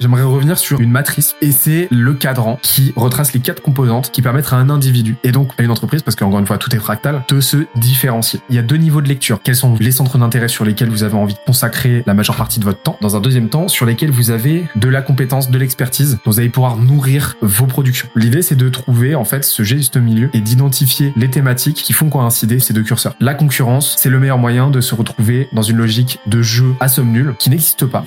J'aimerais revenir sur une matrice et c'est le cadran qui retrace les quatre composantes qui permettent à un individu et donc à une entreprise, parce qu'encore une fois tout est fractal, de se différencier. Il y a deux niveaux de lecture. Quels sont les centres d'intérêt sur lesquels vous avez envie de consacrer la majeure partie de votre temps Dans un deuxième temps, sur lesquels vous avez de la compétence, de l'expertise, dont vous allez pouvoir nourrir vos productions. L'idée c'est de trouver en fait ce juste milieu et d'identifier les thématiques qui font coïncider ces deux curseurs. La concurrence, c'est le meilleur moyen de se retrouver dans une logique de jeu à somme nulle qui n'existe pas.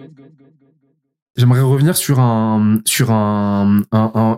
J'aimerais revenir sur un sur un,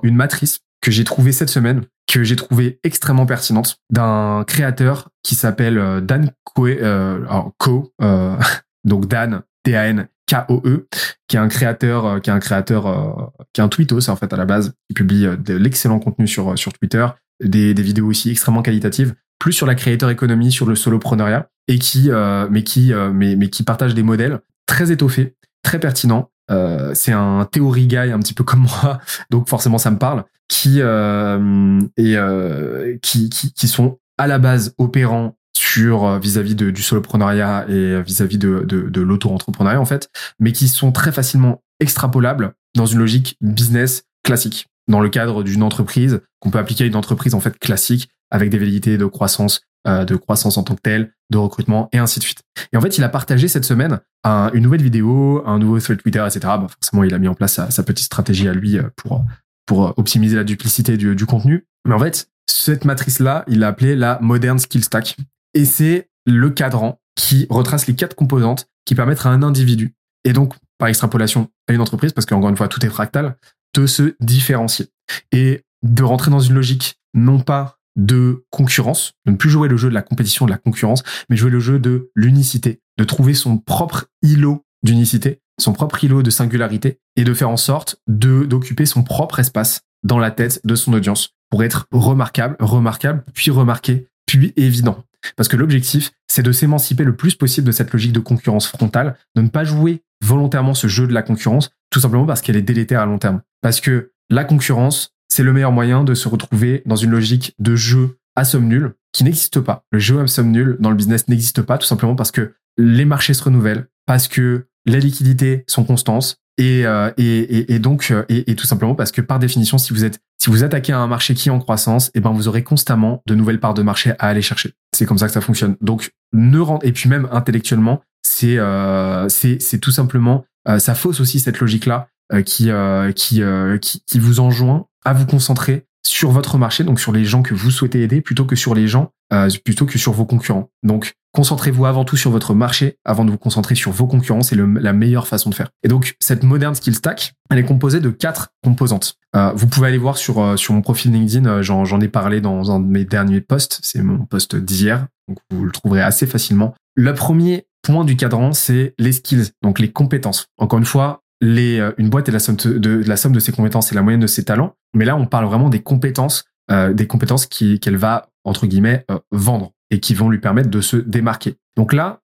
une matrice que j'ai trouvée cette semaine, que j'ai trouvée extrêmement pertinente, d'un créateur qui s'appelle euh, Dan Koe, euh, Ko, euh, donc Dan D-A-N K-O-E, qui est un créateur, qui est un créateur, qui est un tweetos en fait à la base, qui publie de l'excellent contenu sur sur Twitter, des, des vidéos aussi extrêmement qualitatives, plus sur la créateur économie, sur le solopreneuriat, et qui mais qui mais mais qui partage des modèles très étoffés, très pertinents euh, c'est un théorie guy un petit peu comme moi, donc forcément ça me parle, qui euh, et euh, qui, qui, qui sont à la base opérants sur euh, vis-à-vis du soloprenariat et vis-à-vis de, de, de l'auto-entrepreneuriat en fait, mais qui sont très facilement extrapolables dans une logique business classique, dans le cadre d'une entreprise qu'on peut appliquer à une entreprise en fait classique avec des vérités de croissance euh, de croissance en tant que telle, de recrutement et ainsi de suite. Et en fait, il a partagé cette semaine une nouvelle vidéo, un nouveau thread Twitter, etc. Bon, forcément, il a mis en place sa, petite stratégie à lui euh, pour pour optimiser la duplicité du, du contenu. Mais en fait, cette matrice-là, il l'a appelée la Modern Skill Stack. Et c'est le cadran qui retrace les quatre composantes qui permettent à un individu, et donc par extrapolation à une entreprise, parce qu'encore une fois, tout est fractal, de se différencier et de rentrer dans une logique non pas de concurrence, de ne plus jouer le jeu de la compétition, de la concurrence, mais jouer le jeu de l'unicité, de trouver son propre îlot d'unicité, son propre îlot de singularité, et de faire en sorte de d'occuper son propre espace dans la tête de son audience pour être remarquable, remarquable, puis remarqué, puis évident. Parce que l'objectif, c'est de s'émanciper le plus possible de cette logique de concurrence frontale, de ne pas jouer volontairement ce jeu de la concurrence, tout simplement parce qu'elle est délétère à long terme. Parce que la concurrence, c'est le meilleur moyen de se retrouver dans une logique de jeu à somme nulle qui n'existe pas. Le jeu à somme nulle dans le business n'existe pas tout simplement parce que les marchés se renouvellent, parce que les liquidités sont constantes et, euh, et, et, donc euh, et, tout simplement parce que par définition si vous êtes si vous attaquez à un marché qui est en croissance et eh ben vous aurez constamment de nouvelles parts de marché à aller chercher c'est comme ça que ça fonctionne donc ne et puis même intellectuellement c'est euh, c'est tout simplement euh, ça fausse aussi cette logique là qui, qui, qui qui vous enjoint à vous concentrer sur votre marché, donc sur les gens que vous souhaitez aider, plutôt que sur les gens, euh, plutôt que sur vos concurrents. Donc, concentrez-vous avant tout sur votre marché avant de vous concentrer sur vos concurrents. C'est la meilleure façon de faire. Et donc, cette moderne skill stack, elle est composée de quatre composantes. Euh, vous pouvez aller voir sur euh, sur mon profil LinkedIn. Euh, j'en ai parlé dans un de mes derniers posts. C'est mon post d'hier, donc vous le trouverez assez facilement. Le premier point du cadran, c'est les skills, donc les compétences. Encore une fois, les, euh, une boîte est la somme de, la somme de ses compétences et la moyenne de ses talents. Mais là, on parle vraiment des compétences, euh, des compétences qu'elle va entre guillemets euh, vendre et qui vont lui permettre de se démarquer. Donc là,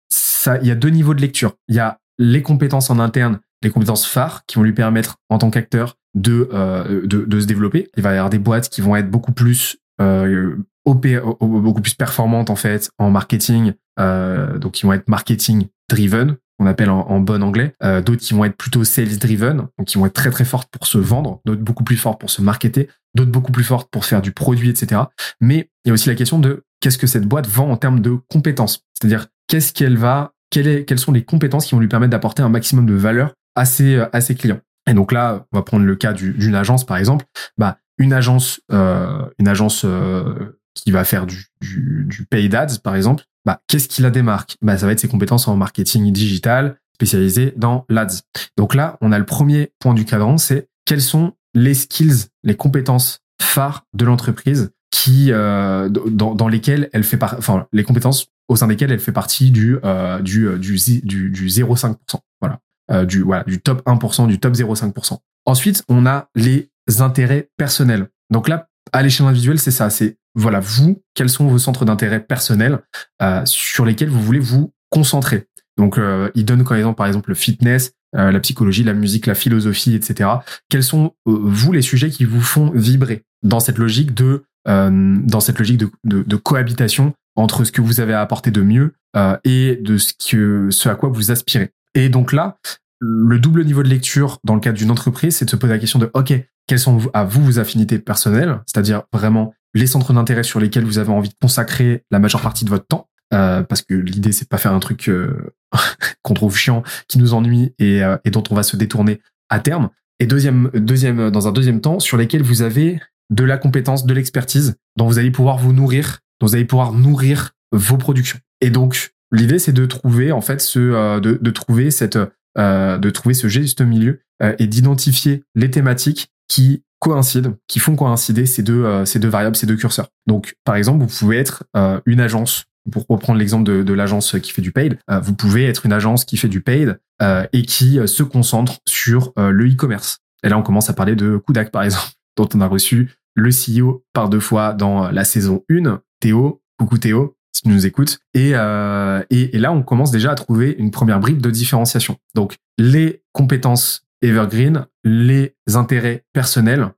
il y a deux niveaux de lecture. Il y a les compétences en interne, les compétences phares qui vont lui permettre en tant qu'acteur de, de, de se développer. Il va y avoir des boîtes qui vont être beaucoup plus euh, beaucoup plus performantes en fait en marketing, euh, donc qui vont être marketing driven, qu'on appelle en, bon anglais, euh, d'autres qui vont être plutôt sales driven, donc qui vont être très très fortes pour se vendre, d'autres beaucoup plus fortes pour se marketer, d'autres beaucoup plus fortes pour faire du produit, etc. Mais il y a aussi la question de qu'est-ce que cette boîte vend en termes de compétences, c'est-à-dire qu'est-ce qu'elle va, quelles, sont les compétences qui vont lui permettre d'apporter un maximum de valeur à ses, clients. Et donc là, on va prendre le cas d'une agence par exemple. Bah, une agence, une agence qui va faire du, du, du ads, par exemple, bah, qu'est-ce qui la démarque? Bah, Ça va être ses compétences en marketing digital, spécialisées dans l'ADS. Donc là, on a le premier point du cadran, c'est quelles sont les skills, les compétences phares de l'entreprise qui euh, dans, dans, lesquelles elle fait part, enfin les compétences au sein desquelles elle fait partie du euh, du euh, du du, du 0,5%. Voilà, euh, du voilà du top 1%, du top 0,5%. Ensuite, on a les intérêts personnels. Donc là, à l'échelle individuelle, c'est ça. C'est voilà, vous, quels sont vos centres d'intérêt personnels euh, sur lesquels vous voulez vous concentrer. Donc, euh, il donne comme exemple, par exemple, le fitness, euh, la psychologie, la musique, la philosophie, etc. Quels sont euh, vous les sujets qui vous font vibrer dans cette logique de euh, dans cette logique de, de, de, cohabitation entre ce que vous avez à apporter de mieux et de ce que ce à quoi vous aspirez? Et donc là, le double niveau de lecture dans le cadre d'une entreprise, c'est de se poser la question de OK, quelles sont à vous vos affinités personnelles, c'est-à-dire vraiment les centres d'intérêt sur lesquels vous avez envie de consacrer la majeure partie de votre temps, euh, parce que l'idée c'est pas faire un truc euh, qu'on trouve chiant, qui nous ennuie et, euh, et, dont on va se détourner à terme. Et deuxième, deuxième, dans un deuxième temps, sur lesquels vous avez de la compétence, de l'expertise, dont vous allez pouvoir vous nourrir, dont vous allez pouvoir nourrir vos productions. Et donc l'idée c'est de trouver en fait ce, de, de trouver cette, de trouver ce juste milieu et d'identifier les thématiques qui coïncident, qui font coïncider ces deux, euh, ces deux variables, ces deux curseurs. Donc, par exemple, vous pouvez être euh, une agence, pour reprendre l'exemple de, de l'agence qui fait du paid, euh, vous pouvez être une agence qui fait du paid et qui se concentre sur le e-commerce. Et là, on commence à parler de Kudak, par exemple, dont on a reçu le CEO par deux fois dans la saison 1. Théo, coucou Théo, si tu nous écoutes. Et, et, et là, on commence déjà à trouver une première brique de différenciation. Donc, les compétences evergreen, les intérêts personnels,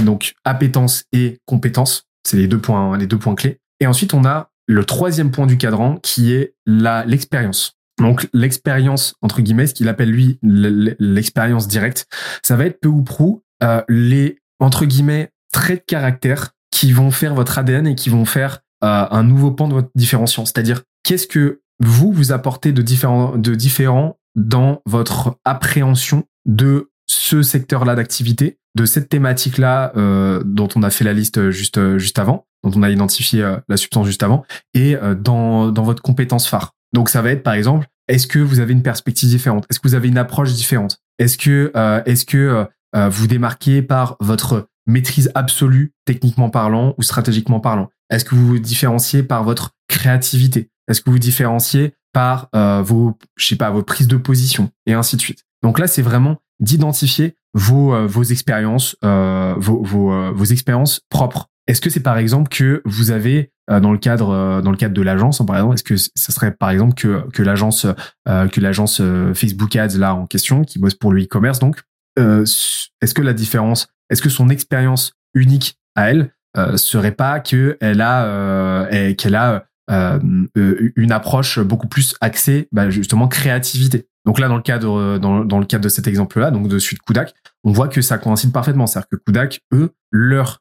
donc appétence et compétence, c'est les deux points, les deux points clés. Et ensuite, on a le troisième point du cadran qui est la l'expérience. Donc l'expérience entre guillemets, ce qu'il appelle lui l'expérience directe, ça va être peu ou prou euh, les entre guillemets traits de caractère qui vont faire votre ADN et qui vont faire euh, un nouveau pan de votre différenciation. C'est-à-dire qu'est-ce que vous vous apportez de différent de différent dans votre appréhension de ce secteur-là d'activité, de cette thématique-là euh, dont on a fait la liste juste juste avant, dont on a identifié euh, la substance juste avant, et euh, dans dans votre compétence phare. Donc ça va être par exemple, est-ce que vous avez une perspective différente? Est-ce que vous avez une approche différente? Est-ce que est-ce que vous démarquez par votre maîtrise absolue, techniquement parlant ou stratégiquement parlant? Est-ce que vous vous différenciez par votre créativité? Est-ce que vous vous différenciez par vos, je sais pas, vos prises de position? Et ainsi de suite. Donc là, c'est vraiment d'identifier vos euh, vos expériences, euh, vos vos, euh, vos expériences propres. Est-ce que c'est par exemple que vous avez dans le cadre dans le cadre de l'agence, par exemple, est-ce que ça serait par exemple que que l'agence que l'agence Facebook Ads là en question qui bosse pour le e-commerce donc est-ce que la différence, est-ce que son expérience unique à elle serait pas que elle a qu'elle a une approche beaucoup plus axée bah, justement créativité donc là, dans le cadre, euh, dans, dans le cadre de cet exemple-là, donc de suite Kudak, on voit que ça coïncide parfaitement. C'est-à-dire que Kudak, eux, leur,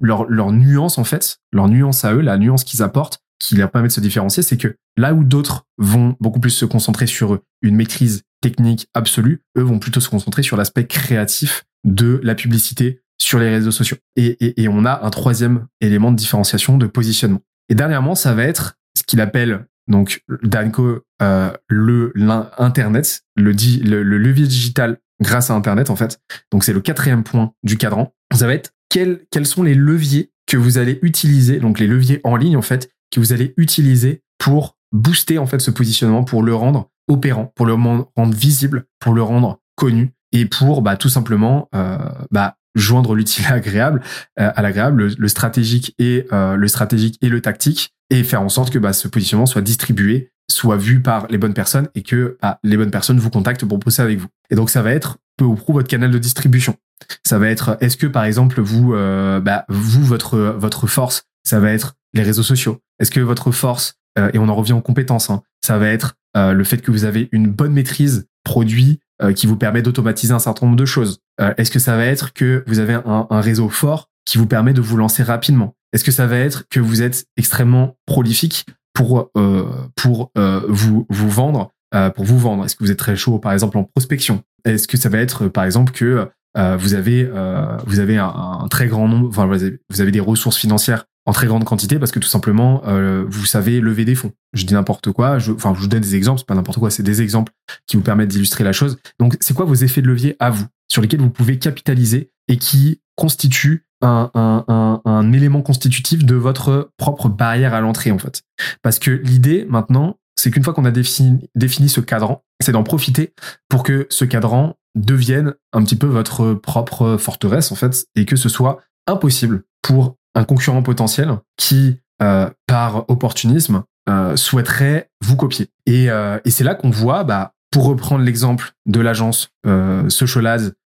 leur, leur nuance, en fait, leur nuance à eux, la nuance qu'ils apportent, qui leur permet de se différencier, c'est que là où d'autres vont beaucoup plus se concentrer sur une maîtrise technique absolue, eux vont plutôt se concentrer sur l'aspect créatif de la publicité sur les réseaux sociaux. Et, et on a un troisième élément de différenciation, de positionnement. Et dernièrement, ça va être ce qu'il appelle donc Danco, euh, le l'internet, le, le, le, levier digital grâce à Internet en fait. Donc c'est le quatrième point du cadran. Ça va être quels quels sont les leviers que vous allez utiliser, donc les leviers en ligne en fait, que vous allez utiliser pour booster en fait ce positionnement, pour le rendre opérant, pour le rendre visible, pour le rendre connu et pour bah, tout simplement euh, bah, joindre l'utile agréable euh, à l'agréable, le, stratégique et euh, le stratégique et le tactique et faire en sorte que bah, ce positionnement soit distribué, soit vu par les bonnes personnes et que bah, les bonnes personnes vous contactent pour bosser avec vous. Et donc ça va être peu ou prou votre canal de distribution. Ça va être est-ce que par exemple vous euh, bah, vous votre votre force ça va être les réseaux sociaux? Est-ce que votre force euh, et on en revient aux compétences, hein, ça va être euh, le fait que vous avez une bonne maîtrise produit qui vous permet d'automatiser un certain nombre de choses. Est-ce que ça va être que vous avez un, réseau fort qui vous permet de vous lancer rapidement? Est-ce que ça va être que vous êtes extrêmement prolifique pour euh, pour euh, vous vous vendre euh, pour vous vendre? Est-ce que vous êtes très chaud par exemple en prospection? Est-ce que ça va être par exemple que euh, vous avez euh, vous avez un, très grand nombre, enfin vous avez des ressources financières en très grande quantité parce que tout simplement euh, vous savez lever des fonds. Je dis n'importe quoi, je, enfin je vous donne des exemples, c'est pas n'importe quoi, c'est des exemples qui vous permettent d'illustrer la chose. Donc c'est quoi vos effets de levier à vous sur lesquels vous pouvez capitaliser et qui constituent un, un, un, un élément constitutif de votre propre barrière à l'entrée en fait? Parce que l'idée maintenant, c'est qu'une fois qu'on a défini, défini ce cadran, c'est d'en profiter pour que ce cadran devienne un petit peu votre propre forteresse en fait et que ce soit impossible pour un concurrent potentiel qui, euh, par opportunisme, euh, souhaiterait vous copier. Et, euh, et c'est là qu'on voit, bah, pour reprendre l'exemple de l'agence euh,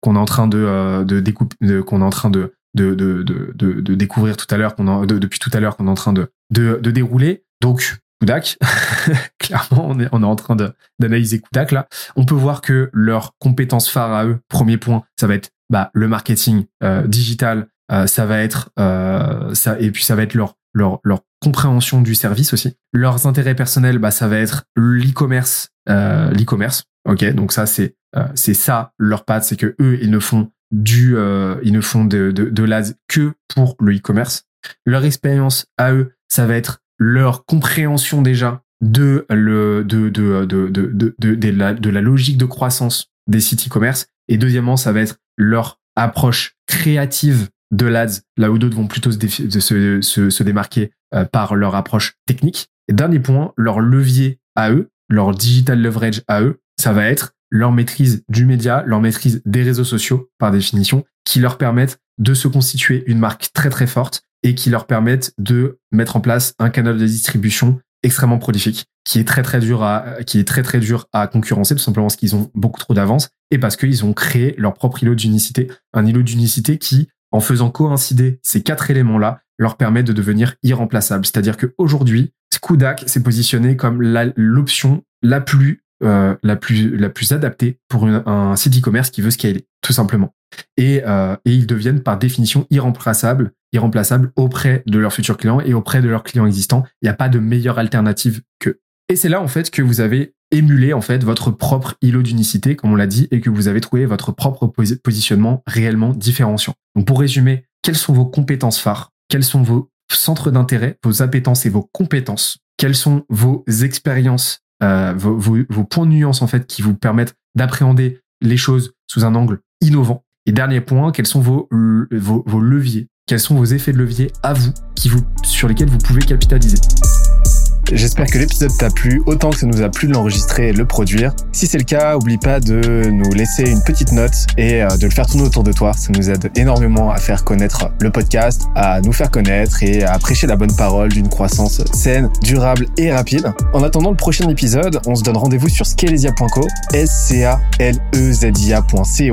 qu'on est en train de, euh, de découper, qu'on est en train de de, de, de, de, découvrir tout à l'heure, qu'on depuis tout à l'heure qu'on est en train de, de, de dérouler. Donc, Kudak, clairement, on est, on est en train d'analyser Kudak là. On peut voir que leurs compétences phares à eux, premier point, ça va être bah, le marketing euh, digital, euh, ça va être euh, ça et puis ça va être leur leur leur compréhension du service aussi. Leurs intérêts personnels, bah ça va être l'e-commerce, euh, l'e-commerce. Ok, donc ça c'est c'est ça leur patte, c'est que eux ils ne font du ils ne font de de, de l'AD que pour le e-commerce. Leur expérience à eux, ça va être leur compréhension déjà de le de de de de de, de la logique de croissance des sites e-commerce et deuxièmement ça va être leur approche créative de l'ADS, là où d'autres vont plutôt se, démarquer euh, par leur approche technique. Et dernier point, leur levier à eux, leur digital leverage à eux, ça va être leur maîtrise du média, leur maîtrise des réseaux sociaux par définition, qui leur permettent de se constituer une marque très très forte et qui leur permettent de mettre en place un canal de distribution extrêmement prolifique, qui est très très dur à, qui est très très dur à concurrencer, tout simplement parce qu'ils ont beaucoup trop d'avance et parce qu'ils ont créé leur propre îlot d'unicité, un îlot d'unicité qui en faisant coïncider ces quatre éléments-là, leur permet de devenir irremplaçable. C'est-à-dire qu'aujourd'hui, Skudak s'est positionné comme l'option la, plus euh, la plus la plus adaptée pour un site e-commerce qui veut scaler, tout simplement. Et, euh, et ils deviennent par définition irremplaçables, irremplaçables auprès de leurs futurs clients et auprès de leurs clients existants. Il n'y a pas de meilleure alternative que. Et c'est là en fait que vous avez émuler en fait votre propre îlot d'unicité, comme on l'a dit, et que vous avez trouvé votre propre positionnement réellement différenciant. Donc pour résumer, quelles sont vos compétences phares? Quels sont vos centres d'intérêt, vos appétences et vos compétences? Quelles sont vos expériences, euh, vos, points de nuance en fait qui vous permettent d'appréhender les choses sous un angle innovant? Et dernier point, quels sont vos leviers Quels sont vos effets de levier à vous, sur lesquels vous pouvez capitaliser J'espère que l'épisode t'a plu autant que ça nous a plu de l'enregistrer et de le produire. Si c'est le cas, oublie pas de nous laisser une petite note et euh, de le faire tourner autour de toi. Ça nous aide énormément à faire connaître le podcast, à nous faire connaître et à prêcher la bonne parole d'une croissance saine, durable et rapide. En attendant le prochain épisode, on se donne rendez-vous sur scalezia.co, s c a l e z i